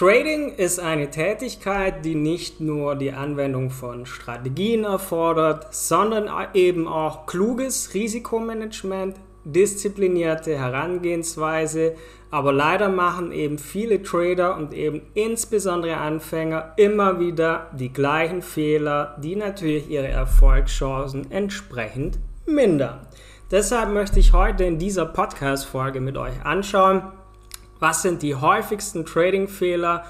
Trading ist eine Tätigkeit, die nicht nur die Anwendung von Strategien erfordert, sondern eben auch kluges Risikomanagement, disziplinierte Herangehensweise, aber leider machen eben viele Trader und eben insbesondere Anfänger immer wieder die gleichen Fehler, die natürlich ihre Erfolgschancen entsprechend mindern. Deshalb möchte ich heute in dieser Podcast-Folge mit euch anschauen, was sind die häufigsten Trading-Fehler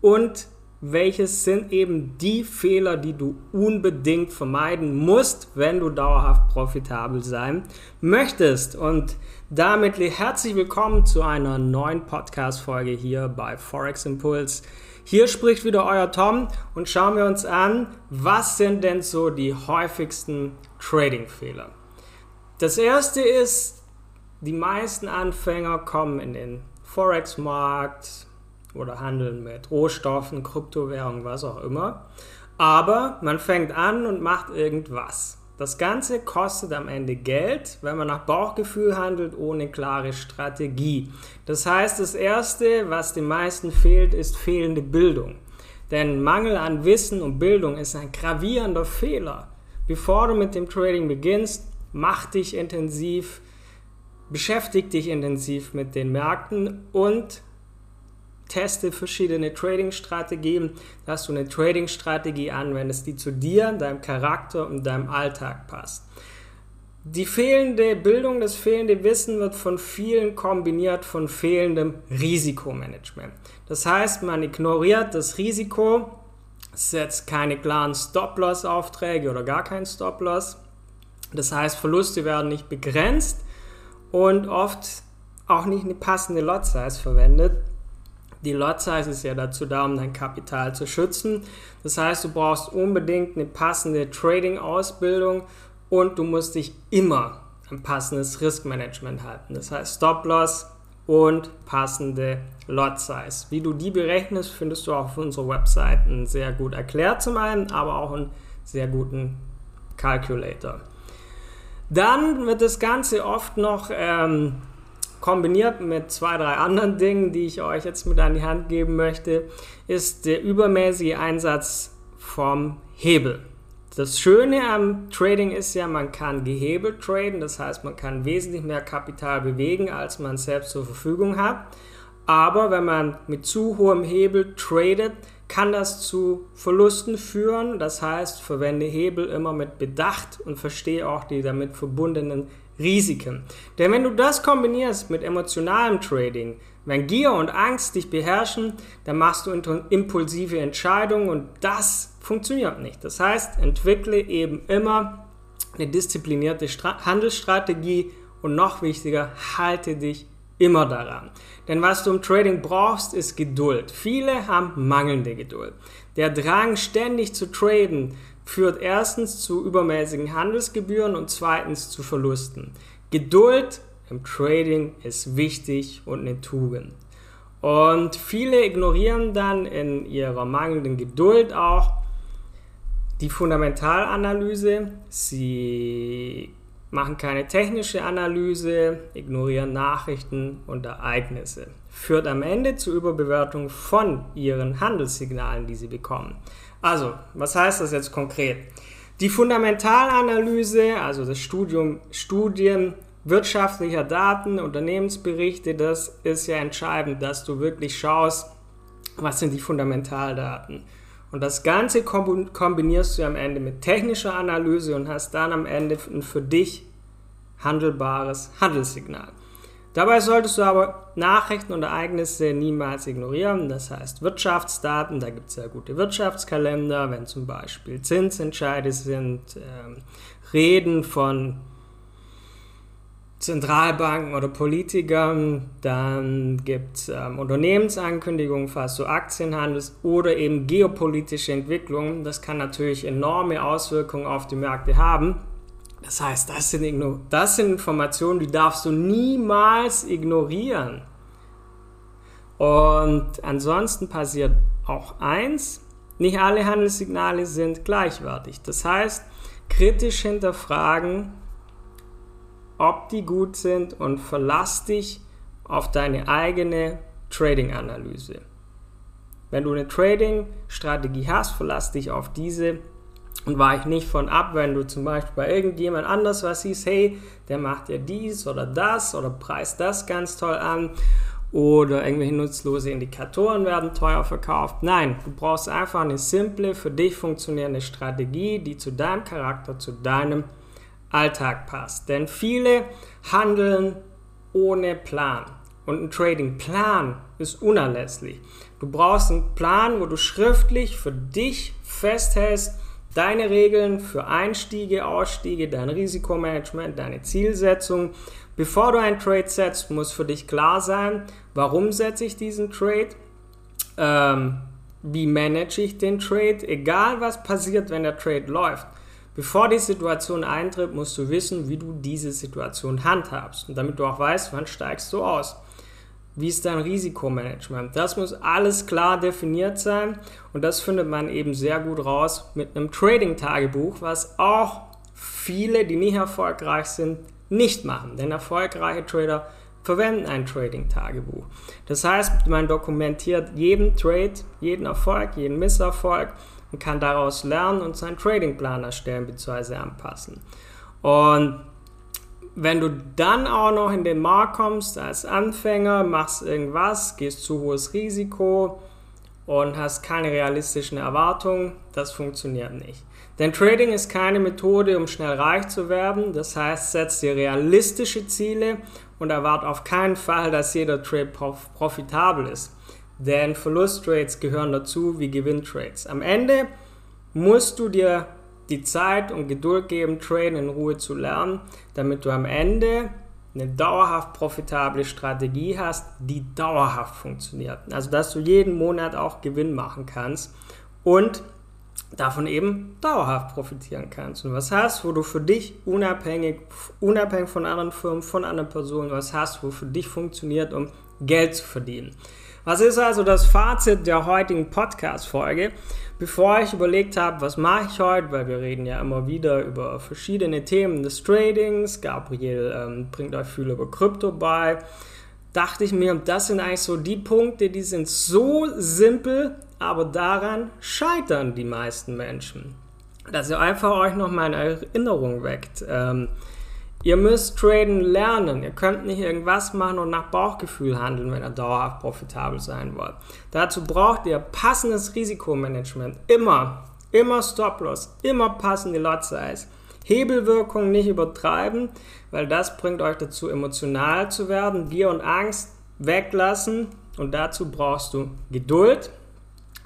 und welches sind eben die Fehler, die du unbedingt vermeiden musst, wenn du dauerhaft profitabel sein möchtest. Und damit herzlich willkommen zu einer neuen Podcast-Folge hier bei Forex Impulse. Hier spricht wieder euer Tom und schauen wir uns an, was sind denn so die häufigsten Trading-Fehler. Das erste ist, die meisten Anfänger kommen in den Forex-Markt oder handeln mit Rohstoffen, Kryptowährungen, was auch immer. Aber man fängt an und macht irgendwas. Das Ganze kostet am Ende Geld, wenn man nach Bauchgefühl handelt, ohne klare Strategie. Das heißt, das Erste, was den meisten fehlt, ist fehlende Bildung. Denn Mangel an Wissen und Bildung ist ein gravierender Fehler. Bevor du mit dem Trading beginnst, mach dich intensiv beschäftige dich intensiv mit den Märkten und teste verschiedene Trading-Strategien, dass du eine Trading-Strategie anwendest, die zu dir, deinem Charakter und deinem Alltag passt. Die fehlende Bildung, das fehlende Wissen wird von vielen kombiniert von fehlendem Risikomanagement. Das heißt, man ignoriert das Risiko, setzt keine klaren Stop-Loss-Aufträge oder gar keinen Stop-Loss. Das heißt, Verluste werden nicht begrenzt und oft auch nicht eine passende Lot Size verwendet. Die Lot Size ist ja dazu da, um dein Kapital zu schützen. Das heißt, du brauchst unbedingt eine passende Trading-Ausbildung und du musst dich immer ein passendes Risk-Management halten. Das heißt Stop-Loss und passende Lot Size. Wie du die berechnest, findest du auch auf unserer Website sehr gut erklärt zum einen, aber auch einen sehr guten Calculator. Dann wird das Ganze oft noch ähm, kombiniert mit zwei, drei anderen Dingen, die ich euch jetzt mit an die Hand geben möchte, ist der übermäßige Einsatz vom Hebel. Das Schöne am Trading ist ja, man kann gehebelt traden, das heißt, man kann wesentlich mehr Kapital bewegen, als man selbst zur Verfügung hat. Aber wenn man mit zu hohem Hebel tradet, kann das zu Verlusten führen. Das heißt, verwende Hebel immer mit Bedacht und verstehe auch die damit verbundenen Risiken. Denn wenn du das kombinierst mit emotionalem Trading, wenn Gier und Angst dich beherrschen, dann machst du impulsive Entscheidungen und das funktioniert nicht. Das heißt, entwickle eben immer eine disziplinierte Handelsstrategie und noch wichtiger, halte dich immer daran. Denn was du im Trading brauchst, ist Geduld. Viele haben mangelnde Geduld. Der Drang, ständig zu traden, führt erstens zu übermäßigen Handelsgebühren und zweitens zu Verlusten. Geduld im Trading ist wichtig und eine Tugend. Und viele ignorieren dann in ihrer mangelnden Geduld auch die Fundamentalanalyse. Sie machen keine technische Analyse, ignorieren Nachrichten und Ereignisse. Führt am Ende zur Überbewertung von ihren Handelssignalen, die sie bekommen. Also, was heißt das jetzt konkret? Die Fundamentalanalyse, also das Studium, Studien wirtschaftlicher Daten, Unternehmensberichte, das ist ja entscheidend, dass du wirklich schaust, was sind die Fundamentaldaten. Und das Ganze kombinierst du am Ende mit technischer Analyse und hast dann am Ende ein für dich handelbares Handelssignal. Dabei solltest du aber Nachrichten und Ereignisse niemals ignorieren. Das heißt Wirtschaftsdaten, da gibt es ja gute Wirtschaftskalender, wenn zum Beispiel Zinsentscheide sind, äh, Reden von Zentralbanken oder Politikern, dann gibt es ähm, Unternehmensankündigungen, falls du Aktien handelst, oder eben geopolitische Entwicklungen. Das kann natürlich enorme Auswirkungen auf die Märkte haben. Das heißt, das sind, das sind Informationen, die darfst du niemals ignorieren. Und ansonsten passiert auch eins, nicht alle Handelssignale sind gleichwertig. Das heißt, kritisch hinterfragen, ob die gut sind und verlass dich auf deine eigene Trading-Analyse. Wenn du eine Trading-Strategie hast, verlass dich auf diese und weich nicht von ab, wenn du zum Beispiel bei irgendjemand anders was siehst, hey, der macht ja dies oder das oder preist das ganz toll an oder irgendwelche nutzlose Indikatoren werden teuer verkauft. Nein, du brauchst einfach eine simple, für dich funktionierende Strategie, die zu deinem Charakter, zu deinem Alltag passt. Denn viele handeln ohne Plan. Und ein Trading-Plan ist unerlässlich. Du brauchst einen Plan, wo du schriftlich für dich festhältst, deine Regeln für Einstiege, Ausstiege, dein Risikomanagement, deine Zielsetzung. Bevor du einen Trade setzt, muss für dich klar sein, warum setze ich diesen Trade, ähm, wie manage ich den Trade, egal was passiert, wenn der Trade läuft. Bevor die Situation eintritt, musst du wissen, wie du diese Situation handhabst. Und damit du auch weißt, wann steigst du aus. Wie ist dein Risikomanagement? Das muss alles klar definiert sein und das findet man eben sehr gut raus mit einem Trading-Tagebuch, was auch viele, die nicht erfolgreich sind, nicht machen. Denn erfolgreiche Trader verwenden ein Trading-Tagebuch. Das heißt, man dokumentiert jeden Trade, jeden Erfolg, jeden Misserfolg und kann daraus lernen und seinen Tradingplan erstellen bzw. anpassen. Und wenn du dann auch noch in den Markt kommst als Anfänger, machst irgendwas, gehst zu hohes Risiko und hast keine realistischen Erwartungen, das funktioniert nicht. Denn Trading ist keine Methode, um schnell reich zu werden. Das heißt, setz dir realistische Ziele und erwarte auf keinen Fall, dass jeder Trade prof profitabel ist. Denn Verlusttrades gehören dazu wie Gewinntrades. Am Ende musst du dir die Zeit und Geduld geben, Traden in Ruhe zu lernen, damit du am Ende eine dauerhaft profitable Strategie hast, die dauerhaft funktioniert. Also dass du jeden Monat auch Gewinn machen kannst und davon eben dauerhaft profitieren kannst. Und was hast, wo du für dich unabhängig, unabhängig von anderen Firmen, von anderen Personen, was hast, wo für dich funktioniert, um Geld zu verdienen. Was ist also das Fazit der heutigen Podcast-Folge? Bevor ich überlegt habe, was mache ich heute, weil wir reden ja immer wieder über verschiedene Themen des Tradings, Gabriel ähm, bringt euch viel über Krypto bei, dachte ich mir, das sind eigentlich so die Punkte, die sind so simpel, aber daran scheitern die meisten Menschen. Dass ihr einfach euch noch mal eine Erinnerung weckt. Ähm, Ihr müsst traden lernen. Ihr könnt nicht irgendwas machen und nach Bauchgefühl handeln, wenn ihr dauerhaft profitabel sein wollt. Dazu braucht ihr passendes Risikomanagement. Immer, immer Stop-Loss, immer passende Lot Size. Hebelwirkung nicht übertreiben, weil das bringt euch dazu, emotional zu werden. Gier und Angst weglassen und dazu brauchst du Geduld.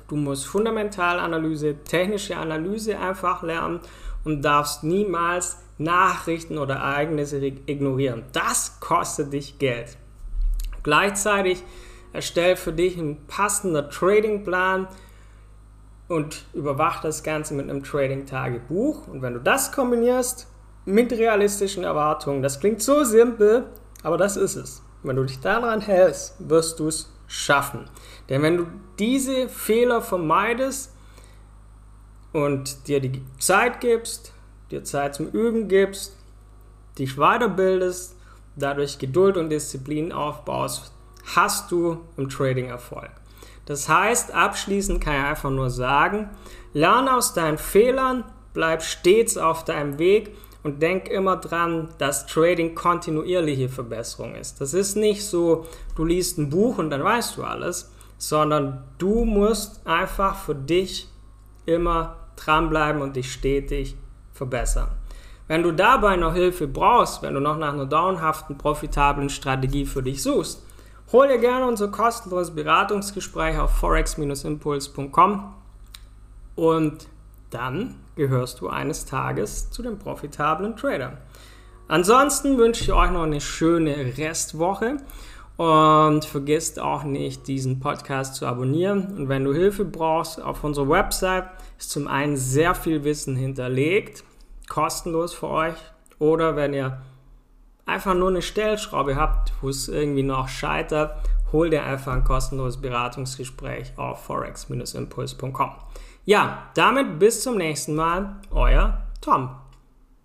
Du musst Fundamentalanalyse, technische Analyse einfach lernen und darfst niemals Nachrichten oder Ereignisse ignorieren. Das kostet dich Geld. Gleichzeitig erstell für dich einen passenden Tradingplan und überwach das Ganze mit einem Trading-Tagebuch. Und wenn du das kombinierst mit realistischen Erwartungen, das klingt so simpel, aber das ist es. Wenn du dich daran hältst, wirst du es schaffen. Denn wenn du diese Fehler vermeidest und dir die Zeit gibst, dir Zeit zum Üben gibst, dich weiterbildest, dadurch Geduld und Disziplin aufbaust, hast du im Trading Erfolg. Das heißt, abschließend kann ich einfach nur sagen, lerne aus deinen Fehlern, bleib stets auf deinem Weg und denk immer dran, dass Trading kontinuierliche Verbesserung ist. Das ist nicht so, du liest ein Buch und dann weißt du alles, sondern du musst einfach für dich immer dranbleiben und dich stetig verbessern. Wenn du dabei noch Hilfe brauchst, wenn du noch nach einer dauerhaften, profitablen Strategie für dich suchst, hol dir gerne unser kostenloses Beratungsgespräch auf forex-impuls.com und dann gehörst du eines Tages zu den profitablen Tradern. Ansonsten wünsche ich euch noch eine schöne Restwoche und vergisst auch nicht, diesen Podcast zu abonnieren. Und wenn du Hilfe brauchst, auf unserer Website ist zum einen sehr viel Wissen hinterlegt, kostenlos für euch. Oder wenn ihr einfach nur eine Stellschraube habt, wo es irgendwie noch scheitert, hol dir einfach ein kostenloses Beratungsgespräch auf forex-impuls.com. Ja, damit bis zum nächsten Mal, euer Tom.